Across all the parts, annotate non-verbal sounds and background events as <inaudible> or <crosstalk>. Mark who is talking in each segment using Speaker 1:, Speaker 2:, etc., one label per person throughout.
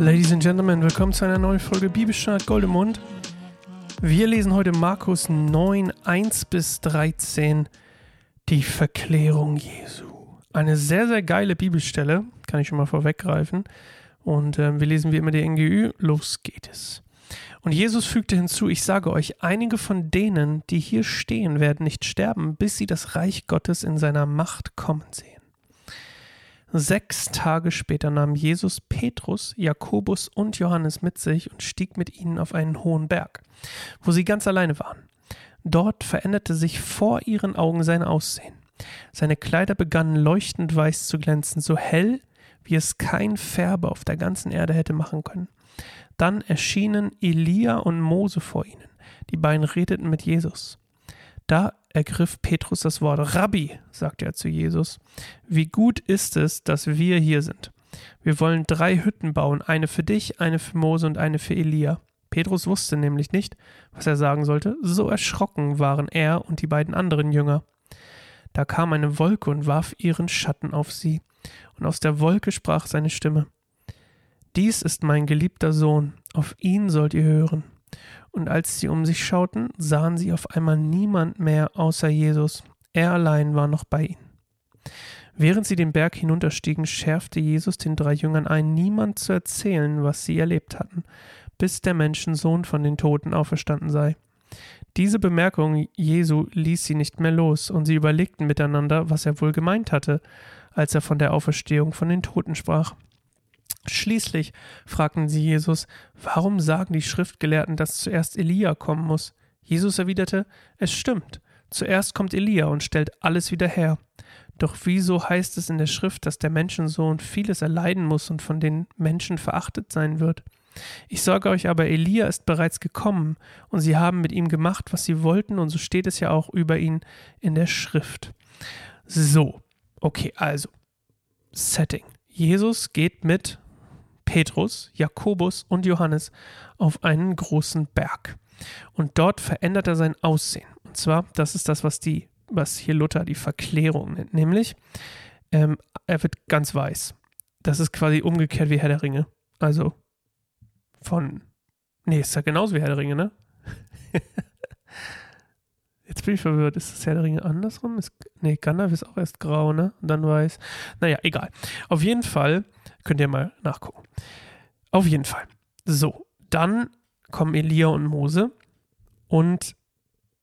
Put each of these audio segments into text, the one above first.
Speaker 1: Ladies and Gentlemen, willkommen zu einer neuen Folge Bibelstart Goldemund. Wir lesen heute Markus 9, 1 bis 13, die Verklärung Jesu. Eine sehr, sehr geile Bibelstelle, kann ich schon mal vorweggreifen. Und äh, wir lesen wie immer die NGÜ. Los geht es. Und Jesus fügte hinzu, ich sage euch, einige von denen, die hier stehen, werden nicht sterben, bis sie das Reich Gottes in seiner Macht kommen sehen. Sechs Tage später nahm Jesus Petrus, Jakobus und Johannes mit sich und stieg mit ihnen auf einen hohen Berg, wo sie ganz alleine waren. Dort veränderte sich vor ihren Augen sein Aussehen. Seine Kleider begannen leuchtend weiß zu glänzen, so hell, wie es kein Färber auf der ganzen Erde hätte machen können. Dann erschienen Elia und Mose vor ihnen. Die beiden redeten mit Jesus. Da ergriff Petrus das Wort. Rabbi, sagte er zu Jesus, wie gut ist es, dass wir hier sind. Wir wollen drei Hütten bauen, eine für dich, eine für Mose und eine für Elia. Petrus wusste nämlich nicht, was er sagen sollte, so erschrocken waren er und die beiden anderen Jünger. Da kam eine Wolke und warf ihren Schatten auf sie, und aus der Wolke sprach seine Stimme Dies ist mein geliebter Sohn, auf ihn sollt ihr hören. Und als sie um sich schauten, sahen sie auf einmal niemand mehr außer Jesus. Er allein war noch bei ihnen. Während sie den Berg hinunterstiegen, schärfte Jesus den drei Jüngern ein, niemand zu erzählen, was sie erlebt hatten, bis der Menschensohn von den Toten auferstanden sei. Diese Bemerkung Jesu ließ sie nicht mehr los, und sie überlegten miteinander, was er wohl gemeint hatte, als er von der Auferstehung von den Toten sprach. Schließlich fragten sie Jesus, warum sagen die Schriftgelehrten, dass zuerst Elia kommen muss? Jesus erwiderte, es stimmt, zuerst kommt Elia und stellt alles wieder her. Doch wieso heißt es in der Schrift, dass der Menschensohn vieles erleiden muss und von den Menschen verachtet sein wird? Ich sage euch aber, Elia ist bereits gekommen, und sie haben mit ihm gemacht, was sie wollten, und so steht es ja auch über ihn in der Schrift. So, okay, also, Setting. Jesus geht mit Petrus, Jakobus und Johannes auf einen großen Berg. Und dort verändert er sein Aussehen. Und zwar, das ist das, was die, was hier Luther die Verklärung nennt, nämlich ähm, er wird ganz weiß. Das ist quasi umgekehrt wie Herr der Ringe. Also von. Nee, ist ja genauso wie Herr der Ringe, ne? <laughs> Jetzt bin ich verwirrt. Ist das Herr der Ringe andersrum? Ist, nee, Gandalf ist auch erst grau, ne? Und dann weiß. Naja, egal. Auf jeden Fall Könnt ihr mal nachgucken. Auf jeden Fall. So, dann kommen Elia und Mose und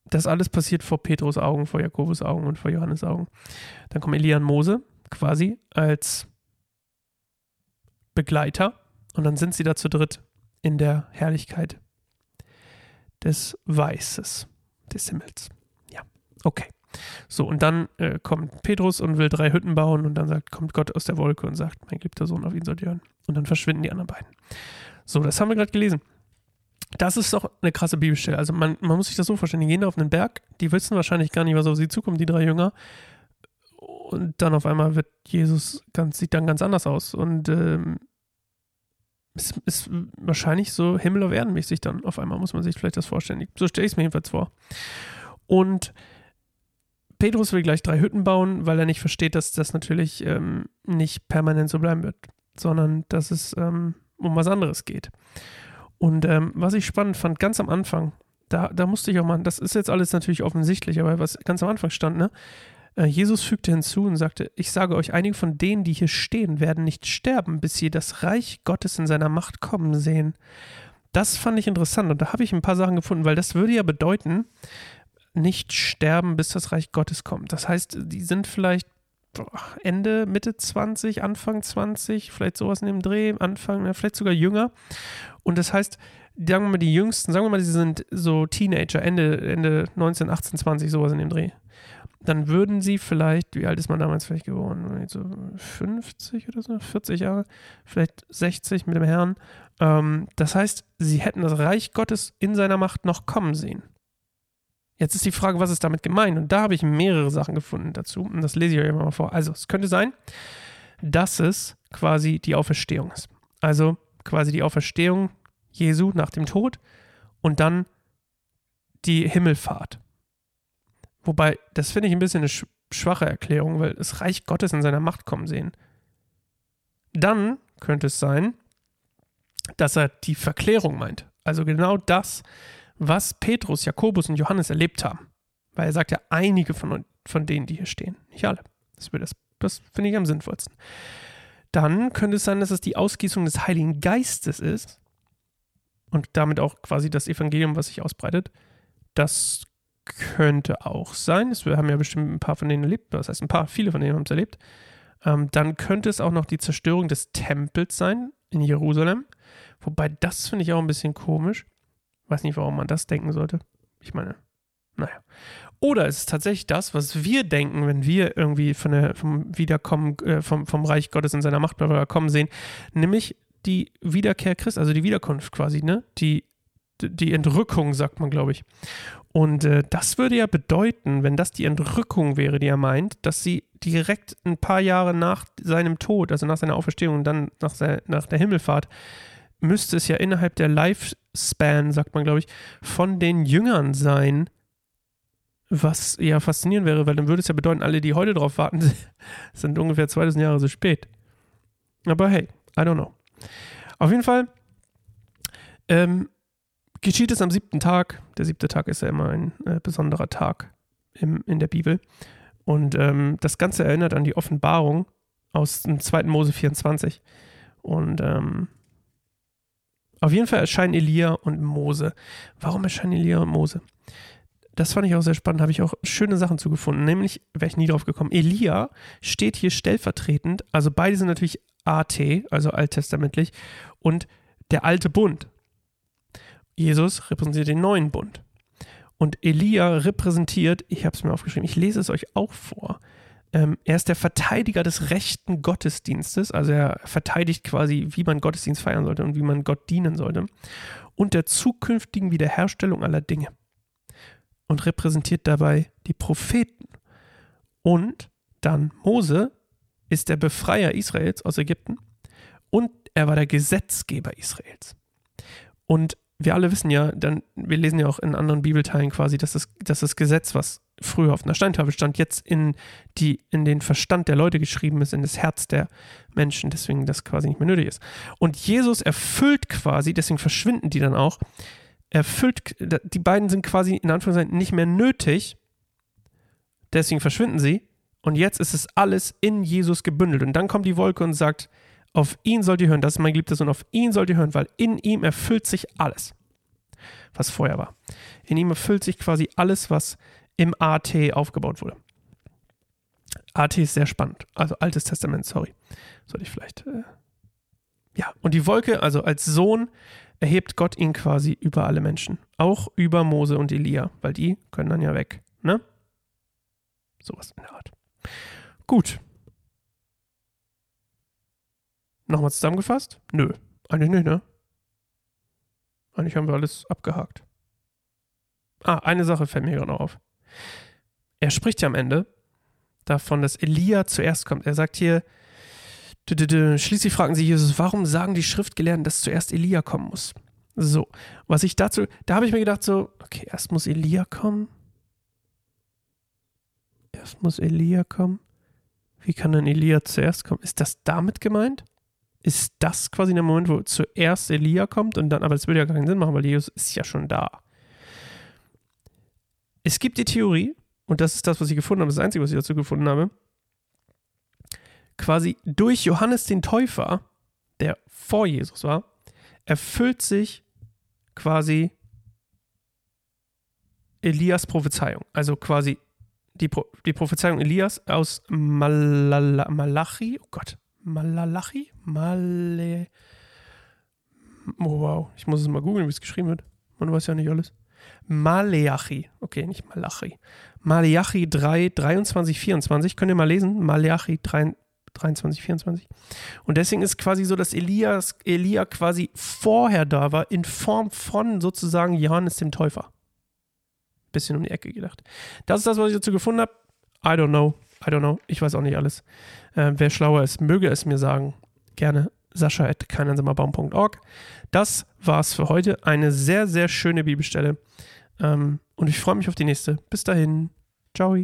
Speaker 1: das alles passiert vor Petrus Augen, vor Jakobus Augen und vor Johannes Augen. Dann kommen Elia und Mose quasi als Begleiter und dann sind sie da zu dritt in der Herrlichkeit des Weißes, des Himmels. Ja, okay. So, und dann äh, kommt Petrus und will drei Hütten bauen und dann sagt, kommt Gott aus der Wolke und sagt, mein geliebter Sohn, auf ihn sollt ihr hören. Und dann verschwinden die anderen beiden. So, das haben wir gerade gelesen. Das ist doch eine krasse Bibelstelle. Also man, man muss sich das so vorstellen, die gehen da auf einen Berg, die wissen wahrscheinlich gar nicht, was auf sie zukommt, die drei Jünger. Und dann auf einmal wird Jesus ganz, sieht dann ganz anders aus. Und ähm, es ist wahrscheinlich so Himmel auf Erden mäßig dann auf einmal, muss man sich vielleicht das vorstellen. So stelle ich es mir jedenfalls vor. Und Petrus will gleich drei Hütten bauen, weil er nicht versteht, dass das natürlich ähm, nicht permanent so bleiben wird, sondern dass es ähm, um was anderes geht. Und ähm, was ich spannend fand, ganz am Anfang, da, da musste ich auch mal, das ist jetzt alles natürlich offensichtlich, aber was ganz am Anfang stand, ne? Äh, Jesus fügte hinzu und sagte, ich sage euch, einige von denen, die hier stehen, werden nicht sterben, bis sie das Reich Gottes in seiner Macht kommen sehen. Das fand ich interessant und da habe ich ein paar Sachen gefunden, weil das würde ja bedeuten, nicht sterben, bis das Reich Gottes kommt. Das heißt, die sind vielleicht Ende, Mitte 20, Anfang 20, vielleicht sowas in dem Dreh, Anfang, vielleicht sogar jünger. Und das heißt, sagen wir mal, die Jüngsten, sagen wir mal, sie sind so Teenager, Ende, Ende 19, 18, 20, sowas in dem Dreh. Dann würden sie vielleicht, wie alt ist man damals vielleicht geworden? So 50 oder so, 40 Jahre, vielleicht 60 mit dem Herrn. Ähm, das heißt, sie hätten das Reich Gottes in seiner Macht noch kommen sehen. Jetzt ist die Frage, was ist damit gemeint? Und da habe ich mehrere Sachen gefunden dazu. Und das lese ich euch mal vor. Also, es könnte sein, dass es quasi die Auferstehung ist. Also quasi die Auferstehung Jesu nach dem Tod und dann die Himmelfahrt. Wobei, das finde ich ein bisschen eine schwache Erklärung, weil das Reich Gottes in seiner Macht kommen sehen. Dann könnte es sein, dass er die Verklärung meint. Also genau das, was Petrus, Jakobus und Johannes erlebt haben. Weil er sagt ja, einige von, von denen, die hier stehen, nicht alle. Das, das, das finde ich am sinnvollsten. Dann könnte es sein, dass es die Ausgießung des Heiligen Geistes ist und damit auch quasi das Evangelium, was sich ausbreitet. Das könnte auch sein. Wir haben ja bestimmt ein paar von denen erlebt. Das heißt, ein paar, viele von denen haben es erlebt. Ähm, dann könnte es auch noch die Zerstörung des Tempels sein in Jerusalem. Wobei das finde ich auch ein bisschen komisch. Weiß nicht, warum man das denken sollte. Ich meine, naja. Oder ist es tatsächlich das, was wir denken, wenn wir irgendwie von der, vom Wiederkommen, äh, vom, vom Reich Gottes in seiner Macht kommen sehen, nämlich die Wiederkehr Christ, also die Wiederkunft quasi, ne? Die, die Entrückung, sagt man, glaube ich. Und äh, das würde ja bedeuten, wenn das die Entrückung wäre, die er meint, dass sie direkt ein paar Jahre nach seinem Tod, also nach seiner Auferstehung und dann nach, se nach der Himmelfahrt, müsste es ja innerhalb der Lifespan, sagt man, glaube ich, von den Jüngern sein, was ja faszinierend wäre, weil dann würde es ja bedeuten, alle, die heute drauf warten, <laughs> sind ungefähr 2000 Jahre so spät. Aber hey, I don't know. Auf jeden Fall ähm, geschieht es am siebten Tag. Der siebte Tag ist ja immer ein äh, besonderer Tag im, in der Bibel. Und ähm, das Ganze erinnert an die Offenbarung aus dem 2. Mose 24. Und ähm, auf jeden Fall erscheinen Elia und Mose. Warum erscheinen Elia und Mose? Das fand ich auch sehr spannend, habe ich auch schöne Sachen zugefunden. Nämlich, wäre ich nie drauf gekommen, Elia steht hier stellvertretend, also beide sind natürlich AT, also alttestamentlich, und der alte Bund. Jesus repräsentiert den neuen Bund. Und Elia repräsentiert, ich habe es mir aufgeschrieben, ich lese es euch auch vor. Ähm, er ist der Verteidiger des rechten Gottesdienstes, also er verteidigt quasi, wie man Gottesdienst feiern sollte und wie man Gott dienen sollte. Und der zukünftigen Wiederherstellung aller Dinge. Und repräsentiert dabei die Propheten. Und dann Mose ist der Befreier Israels aus Ägypten und er war der Gesetzgeber Israels. Und wir alle wissen ja, dann, wir lesen ja auch in anderen Bibelteilen quasi, dass das, dass das Gesetz, was früher auf einer Steintafel stand, jetzt in, die, in den Verstand der Leute geschrieben ist, in das Herz der Menschen, deswegen das quasi nicht mehr nötig ist. Und Jesus erfüllt quasi, deswegen verschwinden die dann auch, erfüllt, die beiden sind quasi in Anführungszeichen nicht mehr nötig, deswegen verschwinden sie. Und jetzt ist es alles in Jesus gebündelt. Und dann kommt die Wolke und sagt, auf ihn sollt ihr hören, das ist mein geliebter Sohn, auf ihn sollt ihr hören, weil in ihm erfüllt sich alles, was vorher war. In ihm erfüllt sich quasi alles, was im AT aufgebaut wurde. AT ist sehr spannend, also Altes Testament, sorry. Sollte ich vielleicht. Äh ja, und die Wolke, also als Sohn, erhebt Gott ihn quasi über alle Menschen. Auch über Mose und Elia, weil die können dann ja weg, ne? Sowas in der Art. Gut, Nochmal zusammengefasst? Nö, eigentlich nicht, ne? Eigentlich haben wir alles abgehakt. Ah, eine Sache fällt mir gerade noch auf. Er spricht ja am Ende davon, dass Elia zuerst kommt. Er sagt hier, schließlich fragen sie Jesus, warum sagen die Schriftgelehrten, dass zuerst Elia kommen muss? So, was ich dazu, da habe ich mir gedacht, so, okay, erst muss Elia kommen. Erst muss Elia kommen. Wie kann denn Elia zuerst kommen? Ist das damit gemeint? ist das quasi der Moment, wo zuerst Elia kommt und dann, aber es würde ja keinen Sinn machen, weil Jesus ist ja schon da. Es gibt die Theorie, und das ist das, was ich gefunden habe, das Einzige, was ich dazu gefunden habe, quasi durch Johannes den Täufer, der vor Jesus war, erfüllt sich quasi Elias Prophezeiung. Also quasi die, Pro die Prophezeiung Elias aus Malala Malachi, oh Gott, Malalachi? Male. Oh, wow. Ich muss es mal googeln, wie es geschrieben wird. Man weiß ja nicht alles. Maleachi. Okay, nicht Malachi. Maleachi 3, 23, 24. Könnt ihr mal lesen? Maleachi 3, 23, 24. Und deswegen ist quasi so, dass Elias, Elia quasi vorher da war, in Form von sozusagen Johannes dem Täufer. Bisschen um die Ecke gedacht. Das ist das, was ich dazu gefunden habe. I don't know. I don't know. Ich weiß auch nicht alles. Äh, wer schlauer ist, möge es mir sagen. Gerne sascha.keineinsamerbaum.org. Das war's für heute. Eine sehr, sehr schöne Bibelstelle. Ähm, und ich freue mich auf die nächste. Bis dahin. Ciao.